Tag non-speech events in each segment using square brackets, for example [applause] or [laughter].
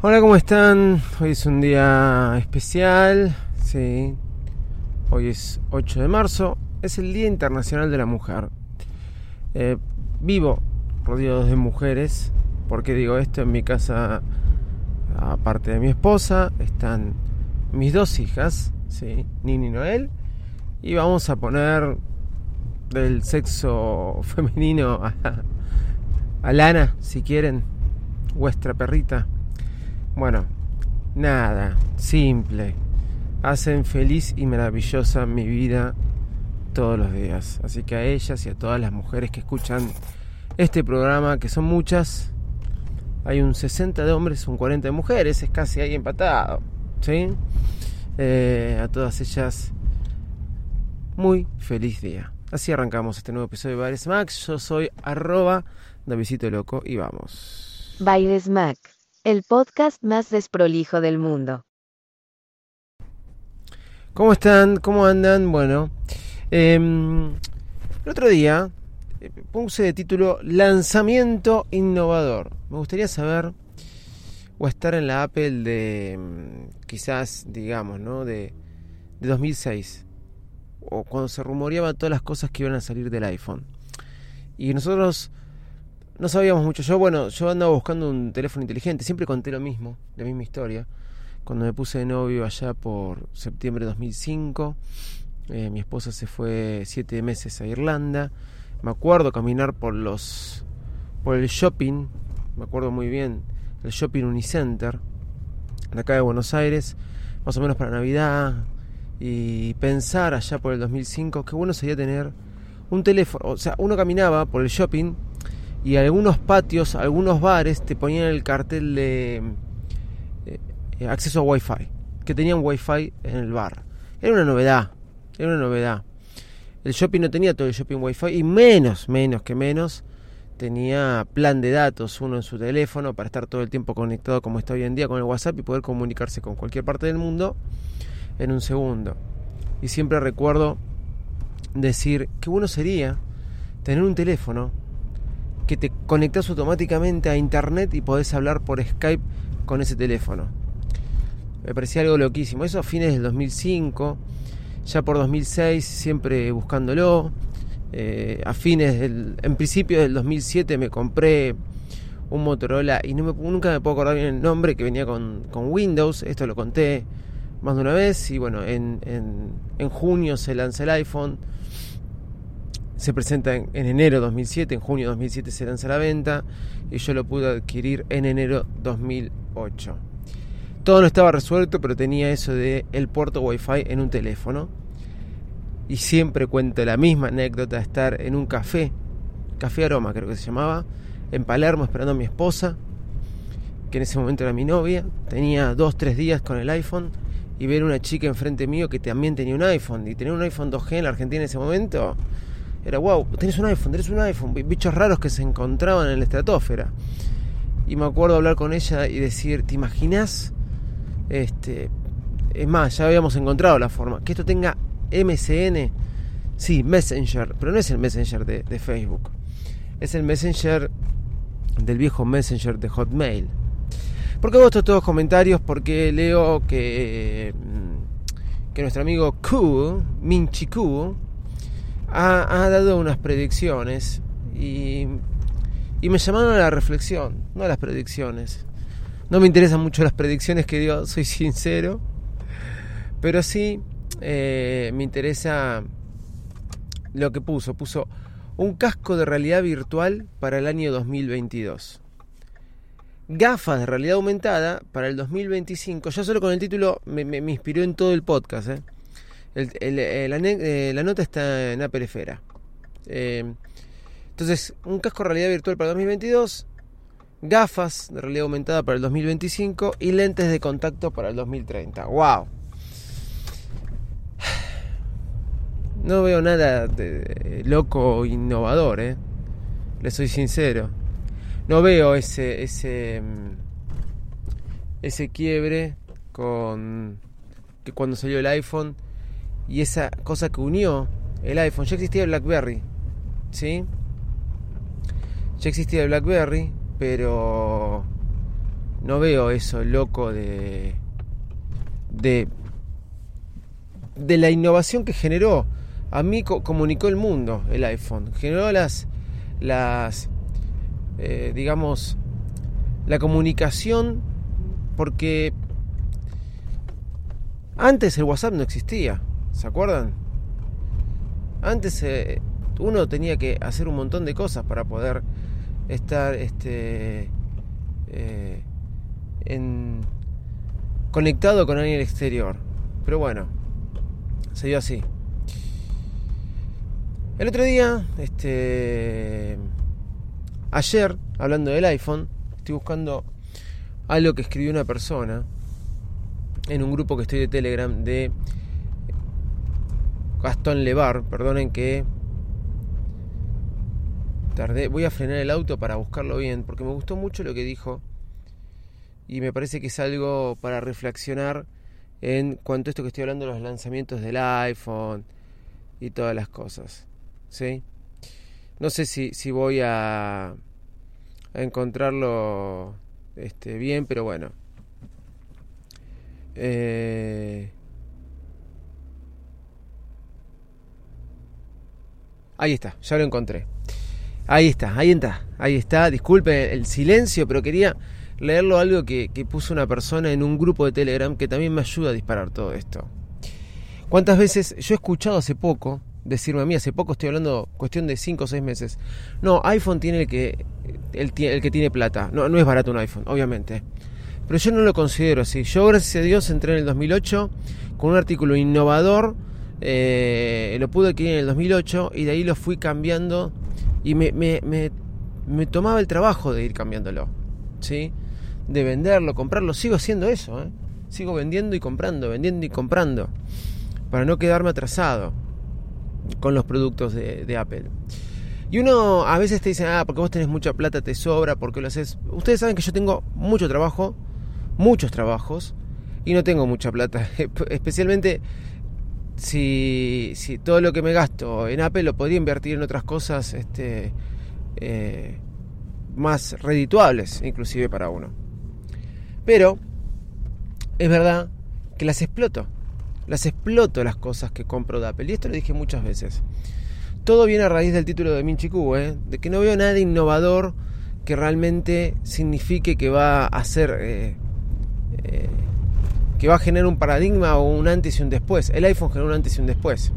Hola, ¿cómo están? Hoy es un día especial, sí. Hoy es 8 de marzo, es el Día Internacional de la Mujer. Eh, vivo rodeado de mujeres, porque digo esto en mi casa, aparte de mi esposa, están mis dos hijas, sí, Nini y Noel, y vamos a poner del sexo [laughs] femenino a, a Lana, si quieren, vuestra perrita. Bueno, nada, simple. Hacen feliz y maravillosa mi vida todos los días. Así que a ellas y a todas las mujeres que escuchan este programa, que son muchas, hay un 60 de hombres, un 40 de mujeres, es casi ahí empatado. ¿Sí? Eh, a todas ellas, muy feliz día. Así arrancamos este nuevo episodio de Baires Max. Yo soy arroba Davidito Loco y vamos. Baires Mac, el podcast más desprolijo del mundo. ¿Cómo están? ¿Cómo andan? Bueno, em, el otro día eh, puse de título Lanzamiento innovador. Me gustaría saber o estar en la Apple de em, quizás, digamos, ¿no? De, de 2006 o cuando se rumoreaban todas las cosas que iban a salir del iPhone. Y nosotros no sabíamos mucho. Yo, bueno, yo andaba buscando un teléfono inteligente, siempre conté lo mismo, la misma historia. Cuando me puse de novio allá por septiembre de 2005, eh, mi esposa se fue siete meses a Irlanda. Me acuerdo caminar por los por el shopping, me acuerdo muy bien, el shopping Unicenter, de acá de Buenos Aires, más o menos para Navidad, y pensar allá por el 2005 que bueno sería tener un teléfono, o sea, uno caminaba por el shopping y algunos patios, algunos bares te ponían el cartel de eh, acceso a Wi-Fi, que tenían Wi-Fi en el bar. Era una novedad, era una novedad. El shopping no tenía todo el shopping Wi-Fi y menos, menos que menos tenía plan de datos uno en su teléfono para estar todo el tiempo conectado como está hoy en día con el WhatsApp y poder comunicarse con cualquier parte del mundo en un segundo. Y siempre recuerdo decir qué bueno sería tener un teléfono que te conectas automáticamente a internet y podés hablar por Skype con ese teléfono. Me parecía algo loquísimo. Eso a fines del 2005, ya por 2006 siempre buscándolo. Eh, a fines del, en principio del 2007 me compré un Motorola y no me, nunca me puedo acordar bien el nombre que venía con, con Windows. Esto lo conté más de una vez y bueno, en, en, en junio se lanza el iPhone, se presenta en, en, enero 2007, en junio 2007 se lanza la venta y yo lo pude adquirir en enero 2008. Todo no estaba resuelto, pero tenía eso de el puerto Wi-Fi en un teléfono. Y siempre cuento la misma anécdota de estar en un café, Café Aroma creo que se llamaba, en Palermo esperando a mi esposa, que en ese momento era mi novia. Tenía dos, tres días con el iPhone y ver una chica enfrente mío que también tenía un iPhone y tener un iPhone 2G en la Argentina en ese momento era wow, tenés un iPhone, tenés un iPhone, bichos raros que se encontraban en la estratosfera. Y me acuerdo hablar con ella y decir, ¿te imaginas? Este, es más, ya habíamos encontrado la forma, que esto tenga MSN, sí, Messenger, pero no es el Messenger de, Facebook, es el Messenger del viejo Messenger de Hotmail. ¿Por qué hago estos todos comentarios? Porque leo que, que nuestro amigo Q, Minchi Q, ha, dado unas predicciones y, me llamaron a la reflexión, no a las predicciones. No me interesan mucho las predicciones que dio, soy sincero, pero sí eh, me interesa lo que puso. Puso un casco de realidad virtual para el año 2022 gafas de realidad aumentada para el 2025. Ya solo con el título me, me, me inspiró en todo el podcast. ¿eh? Eh, la, nota está en Apple Esfera. Eh, Entonces, un casco realidad virtual para el 2022, gafas de realidad aumentada para el 2025 y lentes de contacto para el 2030. ¡Wow! No veo nada de loco o innovador, ¿eh? Le soy sincero. No veo ese, ese, mm, ese quiebre con que cuando salió el iPhone y esa cosa que unió el iPhone. Ya existía el BlackBerry, ¿sí? Ya existía el BlackBerry, pero no veo eso loco de de de la innovación que generó. A mí comunicó el mundo el iPhone, generó las las eh, digamos la comunicación porque antes el WhatsApp no existía, ¿se acuerdan? Antes eh, uno tenía que hacer un montón de cosas para poder estar este, eh, en, conectado con alguien exterior. Pero bueno, se dio así. El otro día, este, ayer, hablando del iPhone, estoy buscando algo que escribió una persona en un grupo que estoy de Telegram de Gastón Levar, perdonen que tardé, voy a frenar el auto para buscarlo bien, porque me gustó mucho lo que dijo y me parece que es algo para reflexionar en cuanto a esto que estoy hablando de los lanzamientos del iPhone y todas las cosas. ¿Sí? No sé si, si voy a, encontrarlo este, bien, pero bueno. Eh, Ahí está, ya lo encontré. Ahí está, ahí está, ahí está. Disculpe el silencio, pero quería leerlo algo que, puso una persona en un grupo de Telegram que también me ayuda a disparar todo esto. ¿Cuántas veces yo he escuchado hace poco decirme a mí, hace poco estoy hablando cuestión de 5 o 6 meses, no, iPhone tiene el que, el, el, que tiene plata. No, no es barato un iPhone, obviamente. Pero yo no lo considero así. Yo, gracias a Dios, entré en el 2008 con un artículo innovador eh, lo pude adquirir en el 2008 y de ahí lo fui cambiando y me, me, me, tomaba el trabajo de ir cambiándolo, ¿sí? De venderlo, comprarlo, sigo haciendo eso, ¿eh? Sigo vendiendo y comprando, vendiendo y comprando, para no quedarme atrasado con los productos de, de Apple. Y uno a veces te dice, ah, porque vos tenés mucha plata, te sobra, porque lo haces. Ustedes saben que yo tengo mucho trabajo, muchos trabajos, y no tengo mucha plata. [laughs] Especialmente si, si todo lo que me gasto en Apple lo podría invertir en otras cosas este, eh, más redituables, inclusive para uno. Pero es verdad que las exploto. Las exploto las cosas que compro de Apple. Y esto lo dije muchas veces. Todo viene a raíz del título de Minchi ¿eh? de que no veo nada innovador que realmente signifique que va a ser eh, que va a generar un paradigma o un antes y un después. El iPhone generó un antes y un después.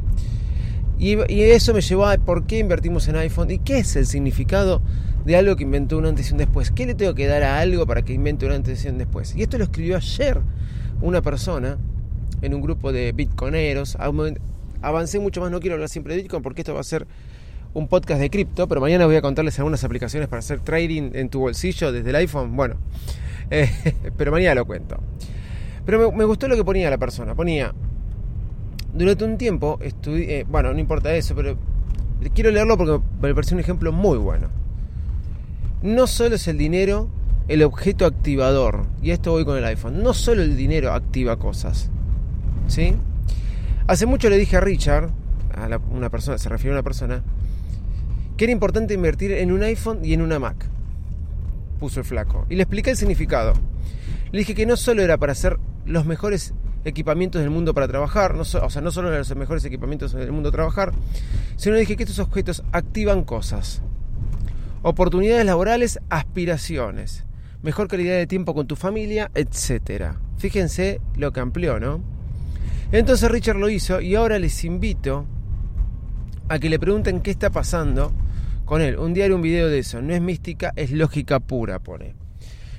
Y, eso me llevó a por qué invertimos en iPhone y qué es el significado de algo que inventó un antes y un después. ¿Qué le tengo que dar a algo para que invente un antes y un después? Y esto lo escribió ayer una persona en un grupo de bitcoineros. Avancé mucho más, no quiero hablar siempre de Bitcoin porque esto va a ser un podcast de cripto, pero mañana voy a contarles algunas aplicaciones para hacer trading en tu bolsillo desde el iPhone. Bueno, [laughs] eh, pero mañana lo cuento. Pero me, gustó lo que ponía la persona. Ponía, durante un tiempo estudié, eh, bueno, no importa eso, pero quiero leerlo porque me pareció un ejemplo muy bueno. No solo es el dinero el objeto activador, y esto voy con el iPhone, no solo el dinero activa cosas. ¿Sí? Hace mucho le dije a Richard, a una persona, se refiere a una persona, que era importante invertir en un iPhone y en una Mac. Puso el flaco. Y le expliqué el significado. Le dije que no solo era para hacer los mejores equipamientos del mundo para trabajar, o sea, no solo los mejores equipamientos del mundo trabajar, sino dije que estos objetos activan cosas. Oportunidades laborales, aspiraciones, mejor calidad de tiempo con tu familia, etc. Fíjense lo que amplió, ¿no? Entonces Richard lo hizo y ahora les invito a que le pregunten qué está pasando con él. Un diario, un video de eso. No es mística, es lógica pura, pone.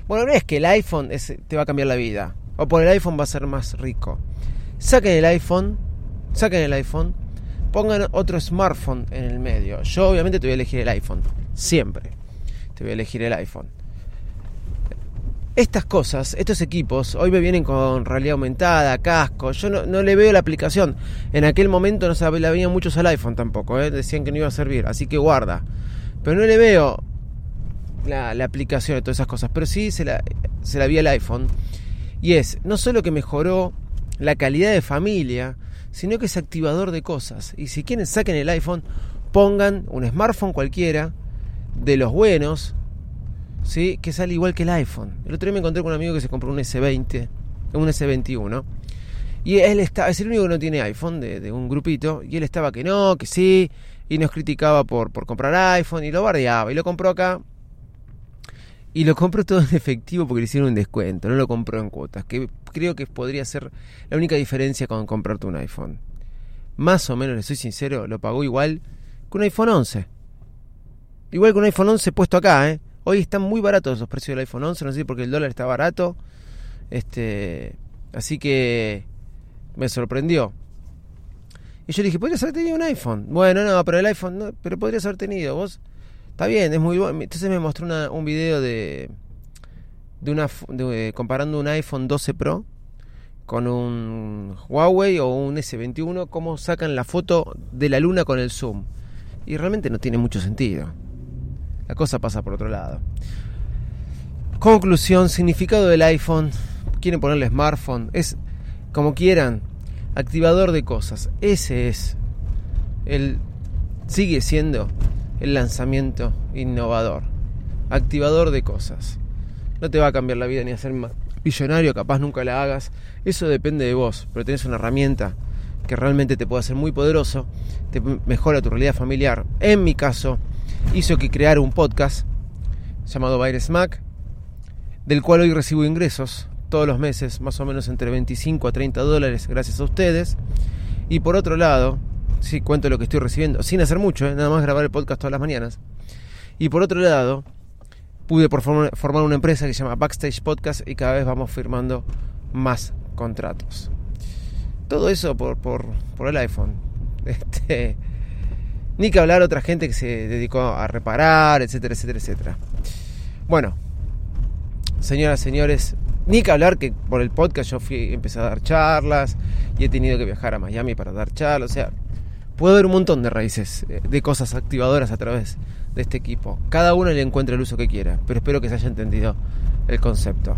Bueno, no es que el iPhone te va a cambiar la vida o por el iPhone va a ser más rico. Saquen el iPhone, saquen el iPhone, pongan otro smartphone en el medio. Yo obviamente te voy a elegir el iPhone. Siempre. Te voy a elegir el iPhone. Estas cosas, estos equipos, hoy me vienen con realidad aumentada, casco. Yo no, le veo la aplicación. En aquel momento no se la veían muchos al iPhone tampoco. ¿eh? Decían que no iba a servir. Así que guarda. Pero no le veo la, aplicación de todas esas cosas. Pero sí se la, se la vi al iPhone. Y es no solo que mejoró la calidad de familia, sino que es activador de cosas. Y si quieren saquen el iPhone, pongan un smartphone cualquiera de los buenos, ¿sí? que sale igual que el iPhone. El otro día me encontré con un amigo que se compró un S20, un S21. Y él está, es el único que no tiene iPhone de, un grupito. Y él estaba que no, que sí. Y nos criticaba por, por comprar iPhone y lo bardeaba. Y lo compró acá. Y lo compró todo en efectivo porque le hicieron un descuento. No lo compró en cuotas. Que creo que podría ser la única diferencia con comprarte un iPhone. Más o menos, le soy sincero, lo pagó igual que un iPhone 11. Igual que un iPhone 11 puesto acá, ¿eh? Hoy están muy baratos los precios del iPhone 11, no sé porque el dólar está barato. Este, así que me sorprendió. Y yo dije, podrías haber tenido un iPhone. Bueno, no, pero el iPhone, pero podrías haber tenido. Vos, está bien, es muy bueno. Entonces me mostró un video de de una comparando un iPhone 12 Pro con un Huawei o un S21 cómo sacan la foto de la luna con el zoom. Y realmente no tiene mucho sentido. La cosa pasa por otro lado. Conclusión significado del iPhone. Quieren ponerle smartphone. Es como quieran activador de cosas. Ese es el sigue siendo el lanzamiento innovador activador de cosas no te va a cambiar la vida ni a ser millonario, capaz nunca la hagas. Eso depende de vos, pero tenés una herramienta que realmente te puede hacer muy poderoso, te mejora tu realidad familiar. En mi caso, hizo que creara un podcast llamado Virus Mac, del cual hoy recibo ingresos todos los meses, más o menos entre 25 a 30 dólares, gracias a ustedes. Y por otro lado, si cuento lo que estoy recibiendo, sin hacer mucho, ¿eh? nada más grabar el podcast todas las mañanas. Y por otro lado, pude formar una empresa que se llama Backstage Podcast y cada vez vamos firmando más contratos. Todo eso por, por, por el iPhone. [laughs] Este, ni que hablar otra gente que se dedicó a reparar, etcétera, etcétera, etcétera. Bueno, señoras, señores, ni que hablar que por el podcast yo fui, empecé a dar charlas y he tenido que viajar a Miami para dar charlas. O sea, puedo ver un montón de raíces, eh, de cosas activadoras a través de este equipo. Cada uno le encuentra el uso que quiera, pero espero que se haya entendido el concepto.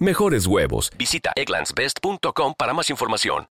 mejores huevos. Visita egglandsbest.com para más información.